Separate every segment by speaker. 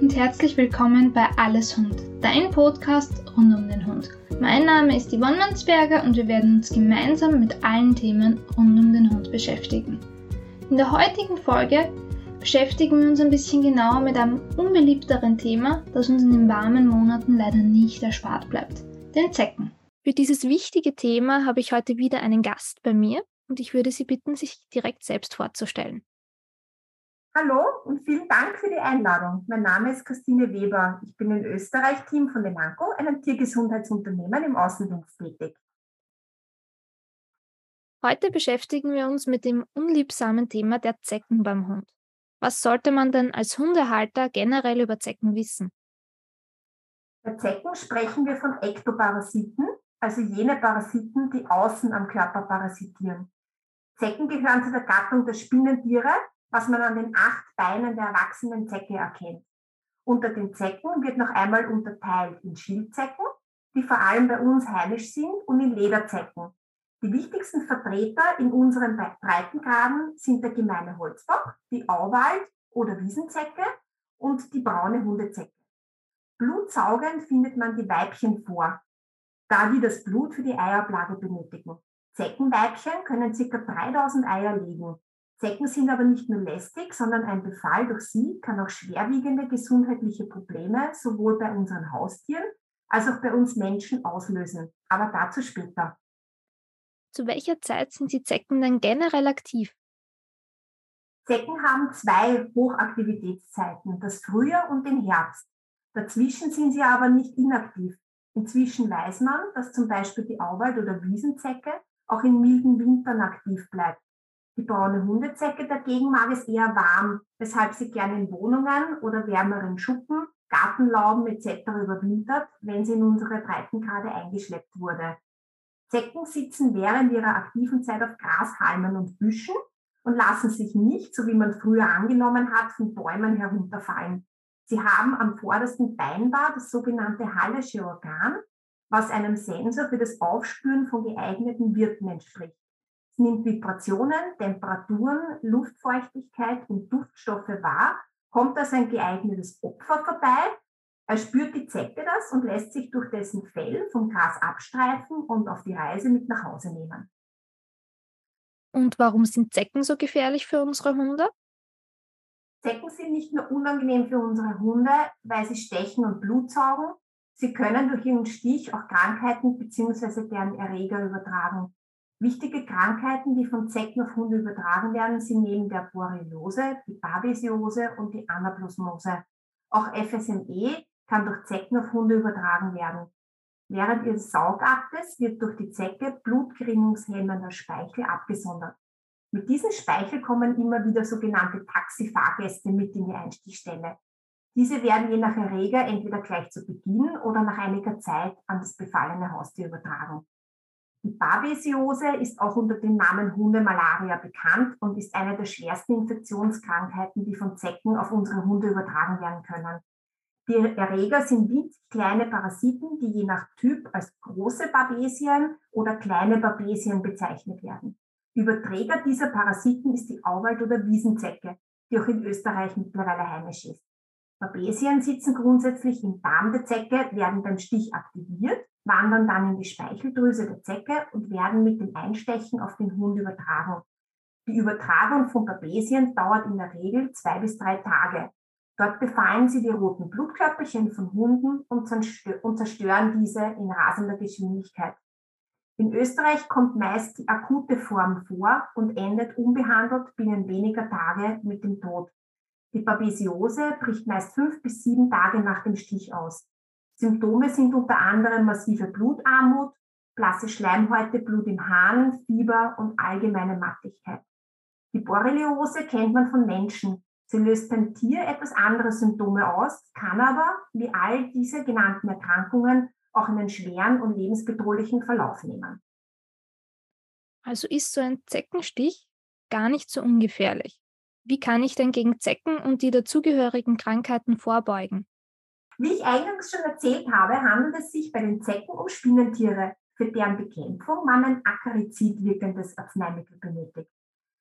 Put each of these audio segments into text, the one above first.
Speaker 1: und herzlich willkommen bei Alles Hund, dein Podcast rund um den Hund. Mein Name ist Yvonne Mansberger und wir werden uns gemeinsam mit allen Themen rund um den Hund beschäftigen. In der heutigen Folge beschäftigen wir uns ein bisschen genauer mit einem unbeliebteren Thema, das uns in den warmen Monaten leider nicht erspart bleibt, den Zecken. Für dieses wichtige Thema habe ich heute wieder einen Gast bei mir und ich würde Sie bitten, sich direkt selbst vorzustellen.
Speaker 2: Hallo und vielen Dank für die Einladung. Mein Name ist Christine Weber. Ich bin in Österreich Team von Delanco, einem Tiergesundheitsunternehmen im Außendienst tätig.
Speaker 1: Heute beschäftigen wir uns mit dem unliebsamen Thema der Zecken beim Hund. Was sollte man denn als Hundehalter generell über Zecken wissen?
Speaker 2: Bei Zecken sprechen wir von Ektoparasiten, also jene Parasiten, die außen am Körper parasitieren. Zecken gehören zu der Gattung der Spinnentiere was man an den acht Beinen der erwachsenen Zecke erkennt. Unter den Zecken wird noch einmal unterteilt in Schildzecken, die vor allem bei uns heimisch sind, und in Lederzecken. Die wichtigsten Vertreter in unserem Breitengraden sind der gemeine Holzbock, die Auwald- oder Wiesenzecke und die braune Hundezecke. Blutsaugend findet man die Weibchen vor, da die das Blut für die Eiablage benötigen. Zeckenweibchen können ca. 3000 Eier legen. Zecken sind aber nicht nur lästig, sondern ein Befall durch sie kann auch schwerwiegende gesundheitliche Probleme sowohl bei unseren Haustieren als auch bei uns Menschen auslösen. Aber dazu später.
Speaker 1: Zu welcher Zeit sind die Zecken denn generell aktiv?
Speaker 2: Zecken haben zwei Hochaktivitätszeiten, das Frühjahr und den Herbst. Dazwischen sind sie aber nicht inaktiv. Inzwischen weiß man, dass zum Beispiel die Auwald- oder Wiesenzecke auch in milden Wintern aktiv bleibt. Die braune Hundezecke dagegen mag es eher warm, weshalb sie gerne in Wohnungen oder wärmeren Schuppen, Gartenlauben etc. überwintert, wenn sie in unsere Breitengrade eingeschleppt wurde. Zecken sitzen während ihrer aktiven Zeit auf Grashalmen und Büschen und lassen sich nicht, so wie man früher angenommen hat, von Bäumen herunterfallen. Sie haben am vordersten Beinbar das sogenannte Hallesche Organ, was einem Sensor für das Aufspüren von geeigneten Wirten entspricht. Es nimmt Vibrationen, Temperaturen, Luftfeuchtigkeit und Duftstoffe wahr, kommt als ein geeignetes Opfer vorbei. Er spürt die Zecke das und lässt sich durch dessen Fell vom Gras abstreifen und auf die Reise mit nach Hause nehmen.
Speaker 1: Und warum sind Zecken so gefährlich für unsere Hunde?
Speaker 2: Zecken sind nicht nur unangenehm für unsere Hunde, weil sie stechen und Blut saugen. Sie können durch ihren Stich auch Krankheiten bzw. deren Erreger übertragen. Wichtige Krankheiten, die von Zecken auf Hunde übertragen werden, sind neben der Borreliose, die Babesiose und die Anaplasmose. Auch FSME kann durch Zecken auf Hunde übertragen werden. Während ihres Saugaktes wird durch die Zecke blutgerinnungshemmender Speichel abgesondert. Mit diesem Speichel kommen immer wieder sogenannte Taxifahrgäste mit in die Einstichstelle. Diese werden je nach Erreger entweder gleich zu Beginn oder nach einiger Zeit an das befallene Haustier übertragen. Die Babesiose ist auch unter dem Namen Hundemalaria bekannt und ist eine der schwersten Infektionskrankheiten, die von Zecken auf unsere Hunde übertragen werden können. Die Erreger sind winzig kleine Parasiten, die je nach Typ als große Babesien oder kleine Babesien bezeichnet werden. Überträger dieser Parasiten ist die Auwald- oder Wiesenzecke, die auch in Österreich mittlerweile heimisch ist. Babesien sitzen grundsätzlich im Darm der Zecke, werden beim Stich aktiviert wandern dann in die Speicheldrüse der Zecke und werden mit dem Einstechen auf den Hund übertragen. Die Übertragung von Babesien dauert in der Regel zwei bis drei Tage. Dort befallen sie die roten Blutkörperchen von Hunden und zerstören diese in rasender Geschwindigkeit. In Österreich kommt meist die akute Form vor und endet unbehandelt binnen weniger Tage mit dem Tod. Die Babesiose bricht meist fünf bis sieben Tage nach dem Stich aus. Symptome sind unter anderem massive Blutarmut, blasse Schleimhäute, Blut im Hahn, Fieber und allgemeine Mattigkeit. Die Borreliose kennt man von Menschen. Sie löst beim Tier etwas andere Symptome aus, kann aber, wie all diese genannten Erkrankungen, auch einen schweren und lebensbedrohlichen Verlauf nehmen.
Speaker 1: Also ist so ein Zeckenstich gar nicht so ungefährlich. Wie kann ich denn gegen Zecken und die dazugehörigen Krankheiten vorbeugen?
Speaker 2: Wie ich eingangs schon erzählt habe, handelt es sich bei den Zecken um Spinnentiere, für deren Bekämpfung man ein Akarizid wirkendes Arzneimittel benötigt.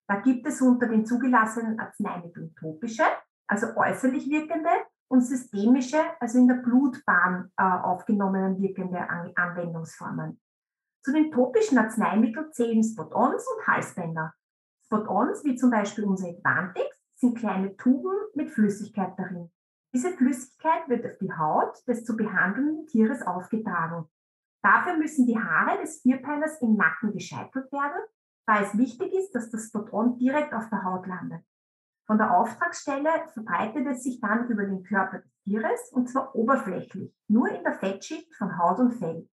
Speaker 2: Da gibt es unter den zugelassenen Arzneimitteln topische, also äußerlich wirkende, und systemische, also in der Blutbahn äh, aufgenommene wirkende An Anwendungsformen. Zu den topischen Arzneimitteln zählen Spot-ons und Halsbänder. Spot-ons, wie zum Beispiel unser Advantix, sind kleine Tuben mit Flüssigkeit darin. Diese Flüssigkeit wird auf die Haut des zu behandelnden Tieres aufgetragen. Dafür müssen die Haare des Vierpeilers im Nacken gescheitelt werden, da es wichtig ist, dass das Spot-on direkt auf der Haut landet. Von der Auftragsstelle verbreitet es sich dann über den Körper des Tieres und zwar oberflächlich, nur in der Fettschicht von Haut und Fell.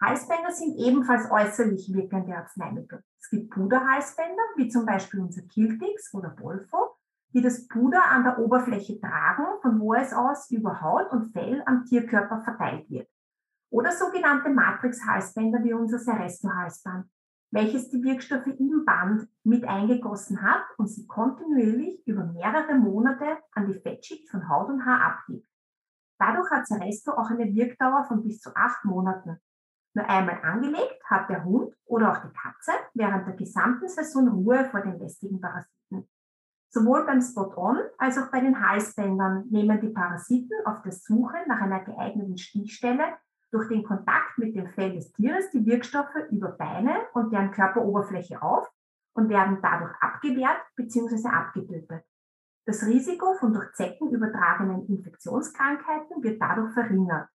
Speaker 2: Halsbänder sind ebenfalls äußerlich wirkende Arzneimittel. Es gibt Puderhalsbänder, wie zum Beispiel unser Kiltix oder Bolfo, die das Puder an der Oberfläche tragen, von wo es aus über Haut und Fell am Tierkörper verteilt wird. Oder sogenannte Matrix-Halsbänder wie unser Seresto-Halsband welches die Wirkstoffe im Band mit eingegossen hat und sie kontinuierlich über mehrere Monate an die Fettschicht von Haut und Haar abgibt. Dadurch hat Ceresto auch eine Wirkdauer von bis zu acht Monaten. Nur einmal angelegt hat der Hund oder auch die Katze während der gesamten Saison Ruhe vor den lästigen Parasiten. Sowohl beim Spot-on als auch bei den Halsbändern nehmen die Parasiten auf der Suche nach einer geeigneten Stichstelle durch den Kontakt mit dem Fell des Tieres die Wirkstoffe über Beine und deren Körperoberfläche auf und werden dadurch abgewehrt bzw. abgetötet. Das Risiko von durch Zecken übertragenen Infektionskrankheiten wird dadurch verringert.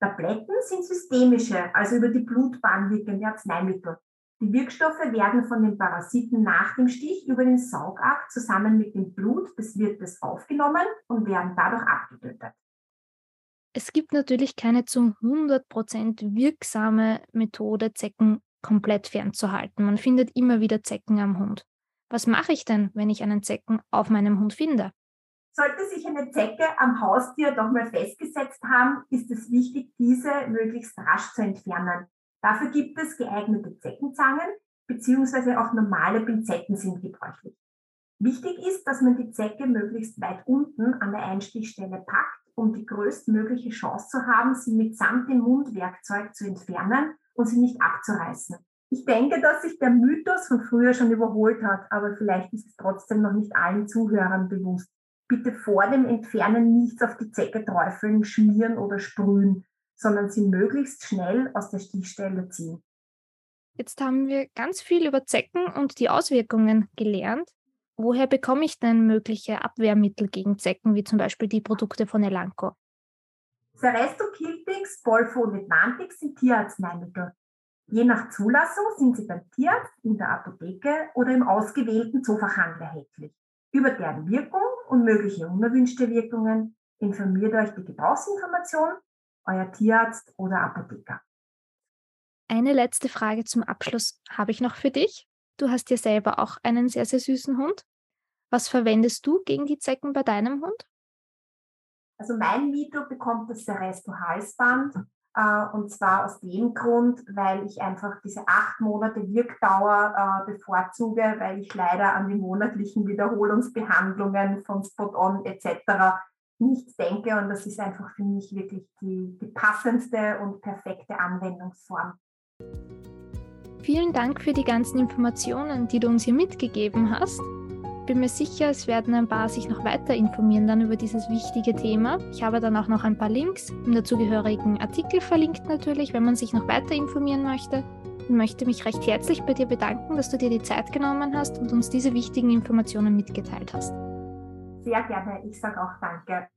Speaker 2: Tabletten sind systemische, also über die Blutbahn wirkende Arzneimittel. Die Wirkstoffe werden von den Parasiten nach dem Stich über den Saugakt zusammen mit dem Blut des Wirtes aufgenommen und werden dadurch abgetötet.
Speaker 1: Es gibt natürlich keine zu 100% wirksame Methode, Zecken komplett fernzuhalten. Man findet immer wieder Zecken am Hund. Was mache ich denn, wenn ich einen Zecken auf meinem Hund finde?
Speaker 2: Sollte sich eine Zecke am Haustier doch mal festgesetzt haben, ist es wichtig, diese möglichst rasch zu entfernen. Dafür gibt es geeignete Zeckenzangen, beziehungsweise auch normale Pinzetten sind gebräuchlich. Wichtig ist, dass man die Zecke möglichst weit unten an der Einstichstelle packt um die größtmögliche Chance zu haben, sie mitsamt dem Mundwerkzeug zu entfernen und sie nicht abzureißen. Ich denke, dass sich der Mythos von früher schon überholt hat, aber vielleicht ist es trotzdem noch nicht allen Zuhörern bewusst. Bitte vor dem Entfernen nichts auf die Zecke träufeln, schmieren oder sprühen, sondern sie möglichst schnell aus der Stichstelle ziehen.
Speaker 1: Jetzt haben wir ganz viel über Zecken und die Auswirkungen gelernt. Woher bekomme ich denn mögliche Abwehrmittel gegen Zecken, wie zum Beispiel die Produkte von Elanco?
Speaker 2: Seresto, Kiltix, Bolfo und Advantix sind Tierarzneimittel. Je nach Zulassung sind sie beim Tierarzt, in der Apotheke oder im ausgewählten Zoofachhandel erhältlich. Über deren Wirkung und mögliche unerwünschte Wirkungen informiert euch die Gebrauchsinformation, euer Tierarzt oder Apotheker.
Speaker 1: Eine letzte Frage zum Abschluss habe ich noch für dich. Du hast ja selber auch einen sehr, sehr süßen Hund. Was verwendest du gegen die Zecken bei deinem Hund?
Speaker 2: Also mein Mito bekommt das Seresto Halsband äh, und zwar aus dem Grund, weil ich einfach diese acht Monate Wirkdauer äh, bevorzuge, weil ich leider an die monatlichen Wiederholungsbehandlungen von Spot-on etc. nicht denke und das ist einfach für mich wirklich die, die passendste und perfekte Anwendungsform.
Speaker 1: Vielen Dank für die ganzen Informationen, die du uns hier mitgegeben hast. Bin mir sicher, es werden ein paar sich noch weiter informieren dann über dieses wichtige Thema. Ich habe dann auch noch ein paar Links im dazugehörigen Artikel verlinkt natürlich, wenn man sich noch weiter informieren möchte. Und möchte mich recht herzlich bei dir bedanken, dass du dir die Zeit genommen hast und uns diese wichtigen Informationen mitgeteilt hast.
Speaker 2: Sehr gerne. Ich sage auch Danke.